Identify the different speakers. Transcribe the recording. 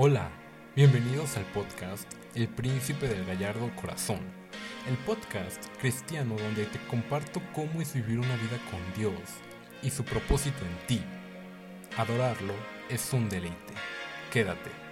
Speaker 1: Hola, bienvenidos al podcast El Príncipe del Gallardo Corazón, el podcast cristiano donde te comparto cómo es vivir una vida con Dios y su propósito en ti. Adorarlo es un deleite. Quédate.